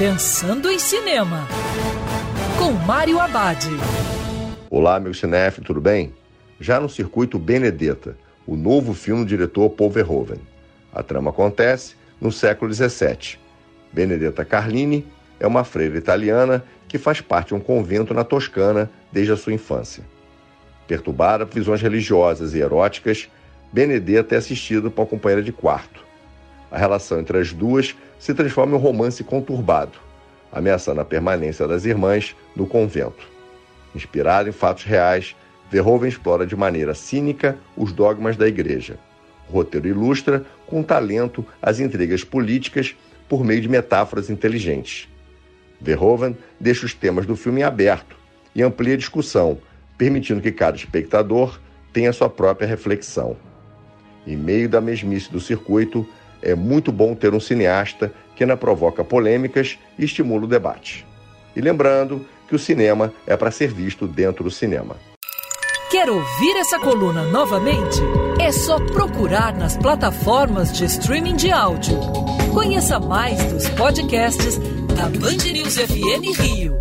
Pensando em Cinema, com Mário Abad. Olá, meu cinef, tudo bem? Já no circuito Benedetta, o novo filme do diretor Paul Verhoeven. A trama acontece no século XVII. Benedetta Carlini é uma freira italiana que faz parte de um convento na Toscana desde a sua infância. Perturbada por visões religiosas e eróticas, Benedetta é assistida por uma companheira de quarto. A relação entre as duas se transforma em um romance conturbado, ameaçando a permanência das irmãs no convento. Inspirado em fatos reais, Verhoeven explora de maneira cínica os dogmas da igreja. O roteiro ilustra com talento as intrigas políticas por meio de metáforas inteligentes. Verhoeven deixa os temas do filme em aberto e amplia a discussão, permitindo que cada espectador tenha sua própria reflexão. Em meio da mesmice do circuito, é muito bom ter um cineasta que ainda provoca polêmicas e estimula o debate. E lembrando que o cinema é para ser visto dentro do cinema. Quer ouvir essa coluna novamente? É só procurar nas plataformas de streaming de áudio. Conheça mais dos podcasts da Band News FM Rio.